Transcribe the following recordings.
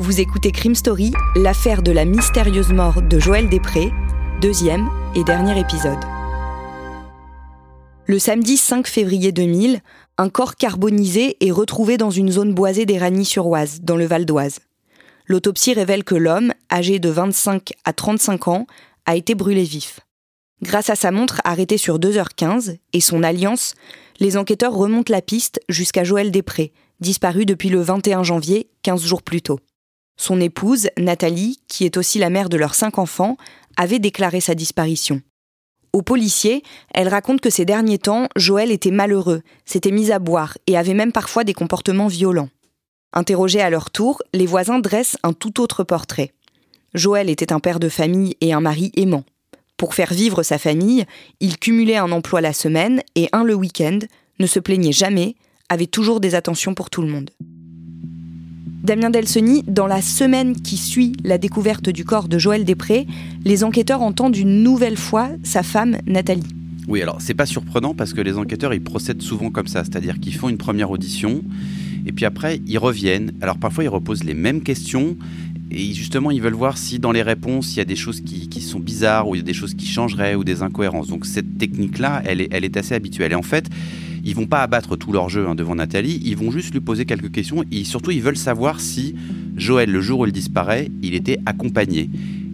Vous écoutez Crime Story, l'affaire de la mystérieuse mort de Joël Després, deuxième et dernier épisode. Le samedi 5 février 2000, un corps carbonisé est retrouvé dans une zone boisée d'Éragny-sur-Oise, dans le Val d'Oise. L'autopsie révèle que l'homme, âgé de 25 à 35 ans, a été brûlé vif. Grâce à sa montre arrêtée sur 2h15 et son alliance, les enquêteurs remontent la piste jusqu'à Joël Després, disparu depuis le 21 janvier, 15 jours plus tôt. Son épouse, Nathalie, qui est aussi la mère de leurs cinq enfants, avait déclaré sa disparition. Aux policiers, elle raconte que ces derniers temps, Joël était malheureux, s'était mis à boire et avait même parfois des comportements violents. Interrogés à leur tour, les voisins dressent un tout autre portrait. Joël était un père de famille et un mari aimant. Pour faire vivre sa famille, il cumulait un emploi la semaine et un le week-end, ne se plaignait jamais, avait toujours des attentions pour tout le monde. Damien Delseny, dans la semaine qui suit la découverte du corps de Joël Després, les enquêteurs entendent une nouvelle fois sa femme Nathalie. Oui, alors c'est pas surprenant parce que les enquêteurs ils procèdent souvent comme ça, c'est-à-dire qu'ils font une première audition et puis après ils reviennent. Alors parfois ils reposent les mêmes questions et justement ils veulent voir si dans les réponses il y a des choses qui, sont bizarres ou il y a des choses qui changeraient ou des incohérences. Donc cette technique-là, elle est, elle est assez habituelle. Et en fait, ils vont pas abattre tout leur jeu hein, devant Nathalie, ils vont juste lui poser quelques questions et surtout ils veulent savoir si Joël, le jour où il disparaît, il était accompagné.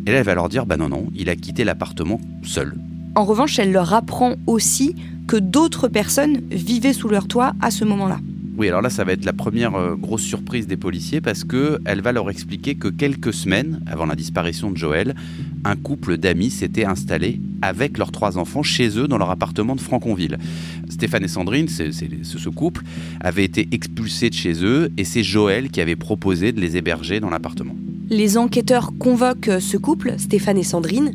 Et là, elle va leur dire bah non, non, il a quitté l'appartement seul. En revanche, elle leur apprend aussi que d'autres personnes vivaient sous leur toit à ce moment-là. Oui, alors là, ça va être la première euh, grosse surprise des policiers parce que elle va leur expliquer que quelques semaines avant la disparition de Joël, un couple d'amis s'était installé avec leurs trois enfants chez eux dans leur appartement de Franconville. Stéphane et Sandrine, ce couple, avaient été expulsés de chez eux et c'est Joël qui avait proposé de les héberger dans l'appartement. Les enquêteurs convoquent ce couple, Stéphane et Sandrine.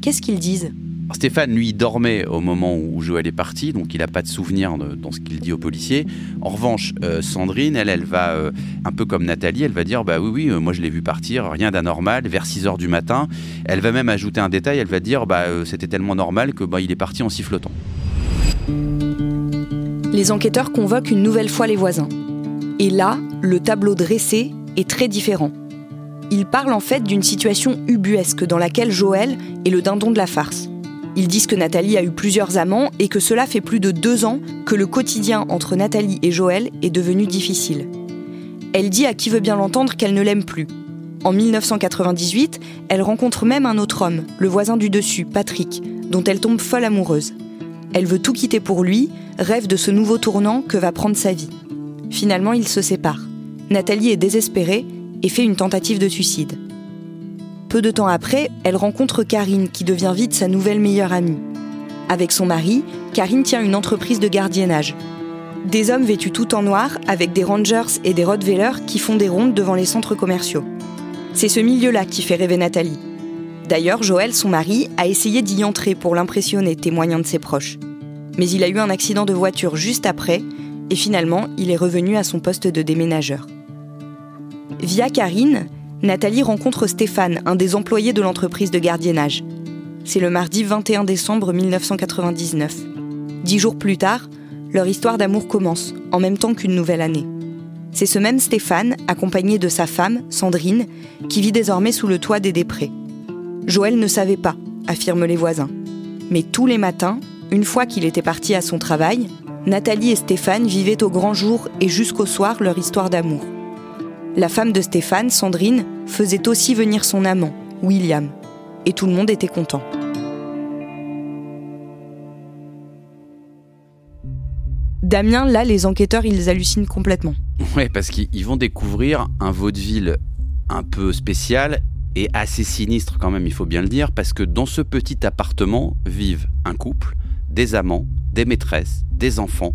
Qu'est-ce qu'ils disent? Stéphane, lui, dormait au moment où Joël est parti, donc il n'a pas de souvenir dans ce qu'il dit aux policiers. En revanche, euh, Sandrine, elle, elle va, euh, un peu comme Nathalie, elle va dire Bah oui, oui, euh, moi je l'ai vu partir, rien d'anormal, vers 6 h du matin. Elle va même ajouter un détail elle va dire Bah c'était tellement normal que bah, il est parti en sifflotant. Les enquêteurs convoquent une nouvelle fois les voisins. Et là, le tableau dressé est très différent. Ils parlent en fait d'une situation ubuesque dans laquelle Joël est le dindon de la farce. Ils disent que Nathalie a eu plusieurs amants et que cela fait plus de deux ans que le quotidien entre Nathalie et Joël est devenu difficile. Elle dit à qui veut bien l'entendre qu'elle ne l'aime plus. En 1998, elle rencontre même un autre homme, le voisin du dessus, Patrick, dont elle tombe folle amoureuse. Elle veut tout quitter pour lui, rêve de ce nouveau tournant que va prendre sa vie. Finalement, ils se séparent. Nathalie est désespérée et fait une tentative de suicide. Peu de temps après, elle rencontre Karine, qui devient vite sa nouvelle meilleure amie. Avec son mari, Karine tient une entreprise de gardiennage. Des hommes vêtus tout en noir, avec des rangers et des rottweilers qui font des rondes devant les centres commerciaux. C'est ce milieu-là qui fait rêver Nathalie. D'ailleurs, Joël, son mari, a essayé d'y entrer pour l'impressionner, témoignant de ses proches. Mais il a eu un accident de voiture juste après, et finalement, il est revenu à son poste de déménageur. Via Karine, Nathalie rencontre Stéphane, un des employés de l'entreprise de gardiennage. C'est le mardi 21 décembre 1999. Dix jours plus tard, leur histoire d'amour commence, en même temps qu'une nouvelle année. C'est ce même Stéphane, accompagné de sa femme, Sandrine, qui vit désormais sous le toit des Després. Joël ne savait pas, affirment les voisins. Mais tous les matins, une fois qu'il était parti à son travail, Nathalie et Stéphane vivaient au grand jour et jusqu'au soir leur histoire d'amour. La femme de Stéphane, Sandrine, faisait aussi venir son amant, William, et tout le monde était content. Damien, là, les enquêteurs, ils hallucinent complètement. Ouais, parce qu'ils vont découvrir un vaudeville un peu spécial et assez sinistre quand même, il faut bien le dire, parce que dans ce petit appartement vivent un couple, des amants, des maîtresses, des enfants.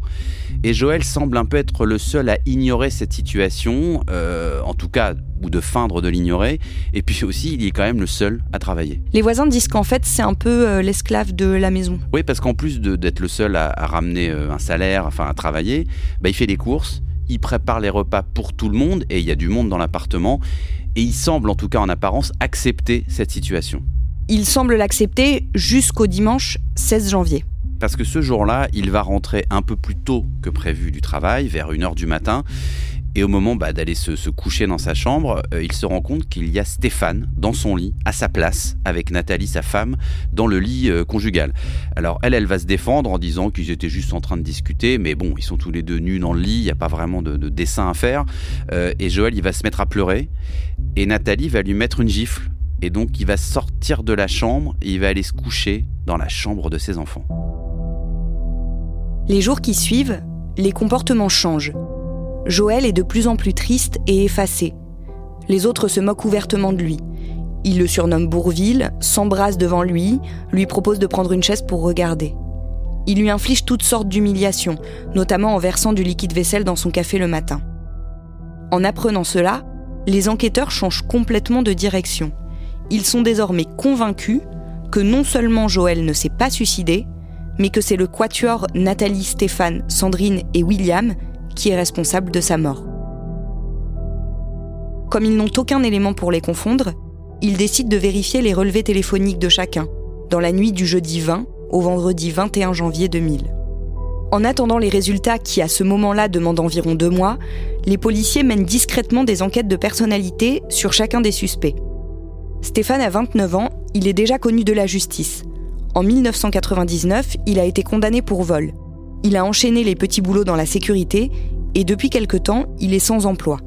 Et Joël semble un peu être le seul à ignorer cette situation, euh, en tout cas, ou de feindre de l'ignorer. Et puis aussi, il est quand même le seul à travailler. Les voisins disent qu'en fait, c'est un peu euh, l'esclave de la maison. Oui, parce qu'en plus d'être le seul à, ramener euh, un salaire, enfin à travailler, bah, il fait les courses, il prépare les repas pour tout le monde, et il y a du monde dans l'appartement, et il semble, en tout cas en apparence, accepter cette situation. Il semble l'accepter jusqu'au dimanche 16 janvier parce que ce jour-là, il va rentrer un peu plus tôt que prévu du travail, vers 1h du matin. Et au moment bah, d'aller se, coucher dans sa chambre, euh, il se rend compte qu'il y a Stéphane dans son lit, à sa place, avec Nathalie, sa femme, dans le lit euh, conjugal. Alors elle, elle va se défendre en disant qu'ils étaient juste en train de discuter, mais bon, ils sont tous les deux nus dans le lit, il n'y a pas vraiment de, dessin à faire. Euh, et Joël, il va se mettre à pleurer, et Nathalie va lui mettre une gifle. Et donc il va sortir de la chambre et il va aller se coucher dans la chambre de ses enfants. Les jours qui suivent, les comportements changent. Joël est de plus en plus triste et effacé. Les autres se moquent ouvertement de lui. Ils le surnomment Bourville, s'embrassent devant lui, lui proposent de prendre une chaise pour regarder. Ils lui infligent toutes sortes d'humiliations, notamment en versant du liquide vaisselle dans son café le matin. En apprenant cela, les enquêteurs changent complètement de direction. Ils sont désormais convaincus que non seulement Joël ne s'est pas suicidé, mais que c'est le quatuor Nathalie, Stéphane, Sandrine et William qui est responsable de sa mort. Comme ils n'ont aucun élément pour les confondre, ils décident de vérifier les relevés téléphoniques de chacun, dans la nuit du jeudi 20 au vendredi 21 janvier 2000. En attendant les résultats qui, à ce moment-là, demandent environ deux mois, les policiers mènent discrètement des enquêtes de personnalité sur chacun des suspects. Stéphane a 29 ans, il est déjà connu de la justice. En 1999, il a été condamné pour vol. Il a enchaîné les petits boulots dans la sécurité et depuis quelque temps, il est sans emploi.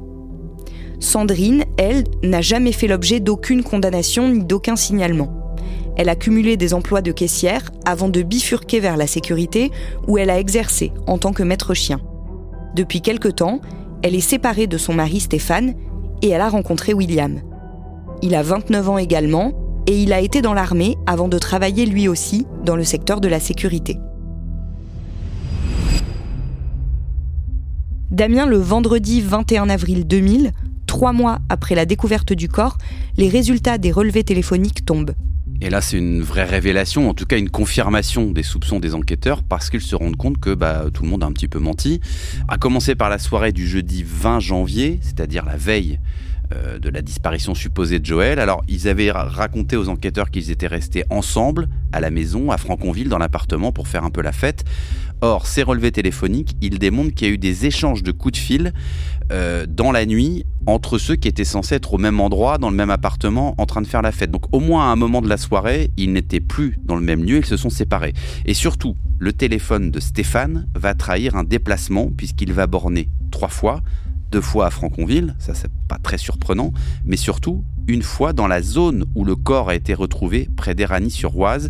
Sandrine, elle, n'a jamais fait l'objet d'aucune condamnation ni d'aucun signalement. Elle a cumulé des emplois de caissière avant de bifurquer vers la sécurité où elle a exercé en tant que maître chien. Depuis quelque temps, elle est séparée de son mari Stéphane et elle a rencontré William. Il a 29 ans également et il a été dans l'armée avant de travailler lui aussi dans le secteur de la sécurité. Damien, le vendredi 21 avril 2000, trois mois après la découverte du corps, les résultats des relevés téléphoniques tombent. Et là, c'est une vraie révélation, en tout cas une confirmation des soupçons des enquêteurs, parce qu'ils se rendent compte que bah, tout le monde a un petit peu menti. À commencer par la soirée du jeudi 20 janvier, c'est-à-dire la veille euh, de la disparition supposée de Joël. Alors, ils avaient raconté aux enquêteurs qu'ils étaient restés ensemble à la maison, à Franconville, dans l'appartement, pour faire un peu la fête. Or, ces relevés téléphoniques, ils démontrent qu'il y a eu des échanges de coups de fil euh, dans la nuit entre ceux qui étaient censés être au même endroit, dans le même appartement, en train de faire la fête. Donc, au moins à un moment de la soirée, ils n'étaient plus dans le même lieu, ils se sont séparés. Et surtout, le téléphone de Stéphane va trahir un déplacement, puisqu'il va borner trois fois deux fois à Franconville, ça c'est pas très surprenant, mais surtout une fois dans la zone où le corps a été retrouvé, près d'Eragny-sur-Oise.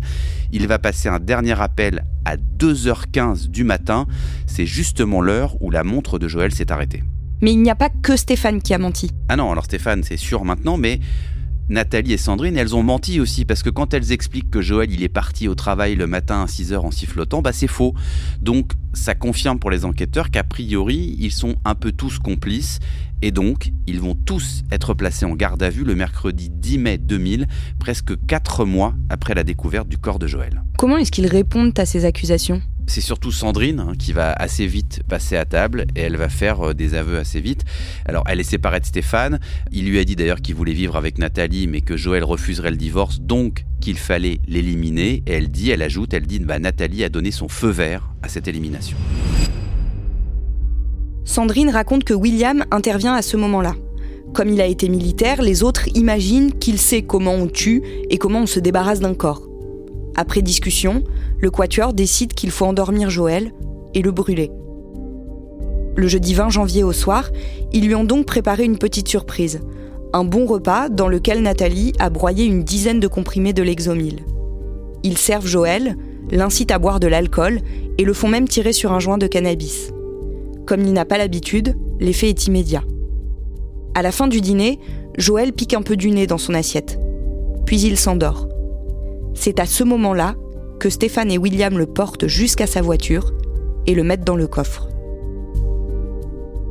Il va passer un dernier appel à 2h15 du matin, c'est justement l'heure où la montre de Joël s'est arrêtée. Mais il n'y a pas que Stéphane qui a menti. Ah non, alors Stéphane c'est sûr maintenant, mais Nathalie et Sandrine, elles ont menti aussi parce que quand elles expliquent que Joël il est parti au travail le matin à 6h en sifflotant, bah c'est faux. Donc ça confirme pour les enquêteurs qu'a priori ils sont un peu tous complices et donc ils vont tous être placés en garde à vue le mercredi 10 mai 2000, presque 4 mois après la découverte du corps de Joël. Comment est-ce qu'ils répondent à ces accusations? C'est surtout Sandrine hein, qui va assez vite passer à table et elle va faire euh, des aveux assez vite. Alors elle est séparée de Stéphane. Il lui a dit d'ailleurs qu'il voulait vivre avec Nathalie mais que Joël refuserait le divorce donc qu'il fallait l'éliminer. Et elle dit, elle ajoute, elle dit bah, Nathalie a donné son feu vert à cette élimination. Sandrine raconte que William intervient à ce moment-là. Comme il a été militaire, les autres imaginent qu'il sait comment on tue et comment on se débarrasse d'un corps. Après discussion, le quatuor décide qu'il faut endormir Joël et le brûler. Le jeudi 20 janvier au soir, ils lui ont donc préparé une petite surprise. Un bon repas dans lequel Nathalie a broyé une dizaine de comprimés de Lexomil. Ils servent Joël, l'incitent à boire de l'alcool et le font même tirer sur un joint de cannabis. Comme il n'a pas l'habitude, l'effet est immédiat. À la fin du dîner, Joël pique un peu du nez dans son assiette. Puis il s'endort. C'est à ce moment-là que Stéphane et William le portent jusqu'à sa voiture et le mettent dans le coffre.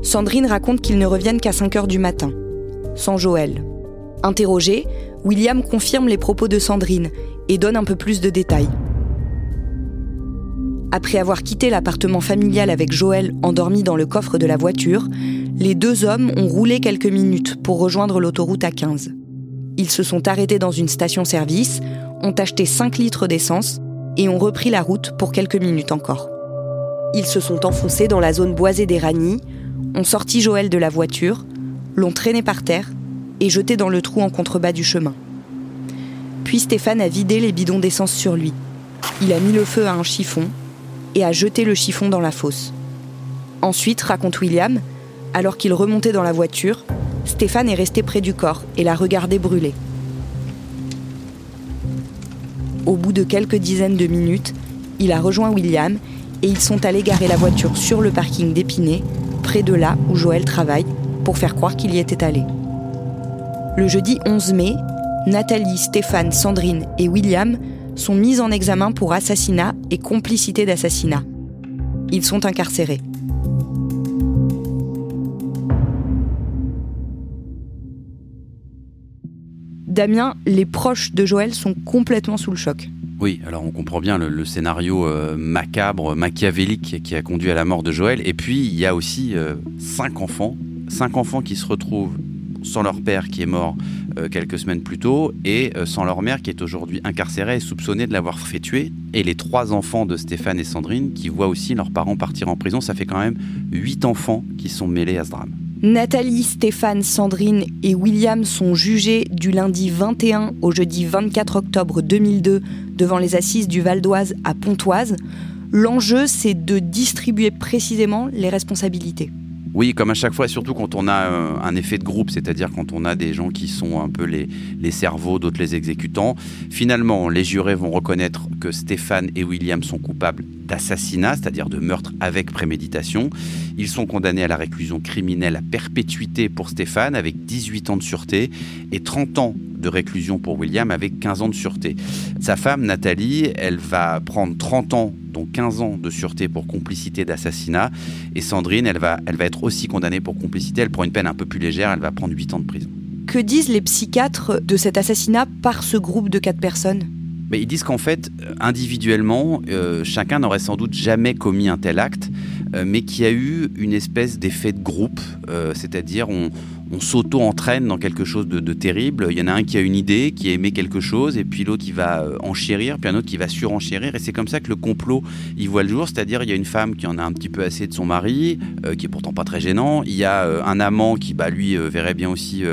Sandrine raconte qu'ils ne reviennent qu'à 5 heures du matin, sans Joël. Interrogé, William confirme les propos de Sandrine et donne un peu plus de détails. Après avoir quitté l'appartement familial avec Joël endormi dans le coffre de la voiture, les deux hommes ont roulé quelques minutes pour rejoindre l'autoroute A15. Ils se sont arrêtés dans une station-service, ont acheté 5 litres d'essence et ont repris la route pour quelques minutes encore. Ils se sont enfoncés dans la zone boisée des Ragnies, ont sorti Joël de la voiture, l'ont traîné par terre et jeté dans le trou en contrebas du chemin. Puis Stéphane a vidé les bidons d'essence sur lui. Il a mis le feu à un chiffon et a jeté le chiffon dans la fosse. Ensuite, raconte William, alors qu'il remontait dans la voiture, Stéphane est resté près du corps et l'a regardé brûler. Au bout de quelques dizaines de minutes, il a rejoint William et ils sont allés garer la voiture sur le parking d'Épinay, près de là où Joël travaille, pour faire croire qu'il y était allé. Le jeudi 11 mai, Nathalie, Stéphane, Sandrine et William sont mis en examen pour assassinat et complicité d'assassinat. Ils sont incarcérés. Damien, les proches de Joël sont complètement sous le choc. Oui, alors on comprend bien le, scénario euh, macabre, machiavélique qui a conduit à la mort de Joël. Et puis il y a aussi euh, cinq enfants, cinq enfants qui se retrouvent sans leur père qui est mort euh, quelques semaines plus tôt et sans leur mère qui est aujourd'hui incarcérée et soupçonnée de l'avoir fait tuer. Et les trois enfants de Stéphane et Sandrine qui voient aussi leurs parents partir en prison. Ça fait quand même huit enfants qui sont mêlés à ce drame. Nathalie, Stéphane, Sandrine et William sont jugés du lundi 21 au jeudi 24 octobre 2002 devant les assises du Val d'Oise à Pontoise. L'enjeu, c'est de distribuer précisément les responsabilités. Oui, comme à chaque fois, surtout quand on a euh, un effet de groupe, c'est-à-dire quand on a des gens qui sont un peu les, les cerveaux, d'autres les exécutants. Finalement, les jurés vont reconnaître que Stéphane et William sont coupables d'assassinat, c'est-à-dire de meurtre avec préméditation. Ils sont condamnés à la réclusion criminelle à perpétuité pour Stéphane avec 18 ans de sûreté et 30 ans de réclusion pour William avec 15 ans de sûreté. Sa femme, Nathalie, elle va prendre 30 ans, dont 15 ans de sûreté pour complicité d'assassinat. Et Sandrine, elle va, elle va être aussi condamnée pour complicité. Elle prend une peine un peu plus légère, elle va prendre 8 ans de prison. Que disent les psychiatres de cet assassinat par ce groupe de 4 personnes? Mais ils disent qu'en fait, individuellement, euh, chacun n'aurait sans doute jamais commis un tel acte, mais qu'il y a eu une espèce d'effet de groupe, euh, c'est-à-dire on, on s'auto-entraîne dans quelque chose de, terrible. Il y en a un qui a une idée, qui a aimé quelque chose, et puis l'autre qui va euh, enchérir, puis un autre qui va surenchérir. Et c'est comme ça que le complot, il voit le jour. C'est-à-dire, il y a une femme qui en a un petit peu assez de son mari, euh, qui est pourtant pas très gênant. Il y a euh, un amant qui, bah, lui, verrait bien aussi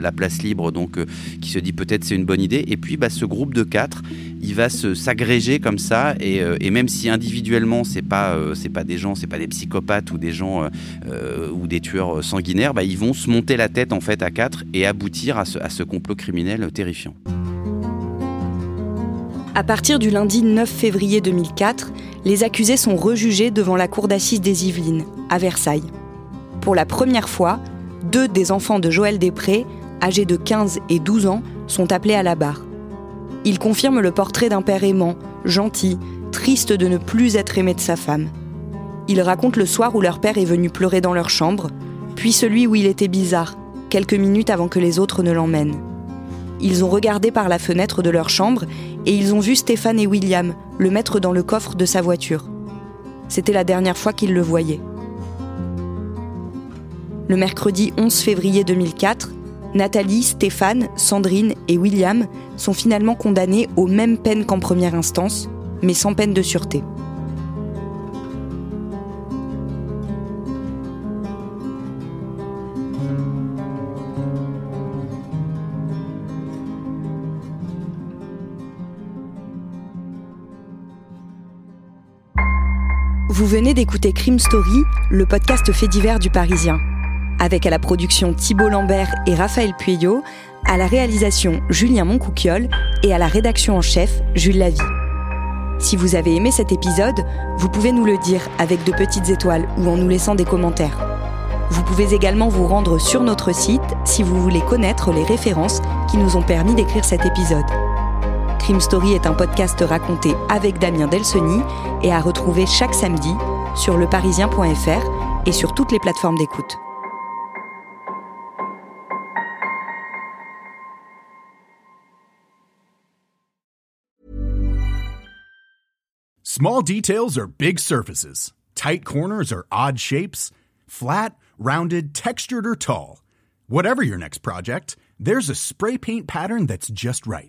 la place libre, donc qui se dit peut-être c'est une bonne idée. Et puis, bah, ce groupe de quatre, il va s'agréger comme ça et, et, même si individuellement c'est pas c'est pas des gens c'est pas des psychopathes ou des gens ou des tueurs sanguinaires bah, ils vont se monter la tête en fait à quatre et aboutir à ce, complot criminel terrifiant. À partir du lundi 9 février 2004, les accusés sont rejugés devant la cour d'assises des Yvelines, à Versailles. Pour la première fois, deux des enfants de Joël Després, âgés de 15 et 12 ans, sont appelés à la barre. Il confirme le portrait d'un père aimant, gentil, triste de ne plus être aimé de sa femme. Il raconte le soir où leur père est venu pleurer dans leur chambre, puis celui où il était bizarre, quelques minutes avant que les autres ne l'emmènent. Ils ont regardé par la fenêtre de leur chambre et ils ont vu Stéphane et William le mettre dans le coffre de sa voiture. C'était la dernière fois qu'ils le voyaient. Le mercredi 11 février 2004, Nathalie, Stéphane, Sandrine et William sont finalement condamnés aux mêmes peines qu'en première instance, mais sans peine de sûreté. Vous venez d'écouter Crime Story, le podcast fait divers du Parisien avec à la production Thibault Lambert et Raphaël Pueyo, à la réalisation Julien Moncouquiole et à la rédaction en chef Jules Lavie. Si vous avez aimé cet épisode, vous pouvez nous le dire avec de petites étoiles ou en nous laissant des commentaires. Vous pouvez également vous rendre sur notre site si vous voulez connaître les références qui nous ont permis d'écrire cet épisode. Crime Story est un podcast raconté avec Damien Delsoni et à retrouver chaque samedi sur leparisien.fr et sur toutes les plateformes d'écoute. Small details are big surfaces. Tight corners are odd shapes. Flat, rounded, textured, or tall. Whatever your next project, there's a spray paint pattern that's just right.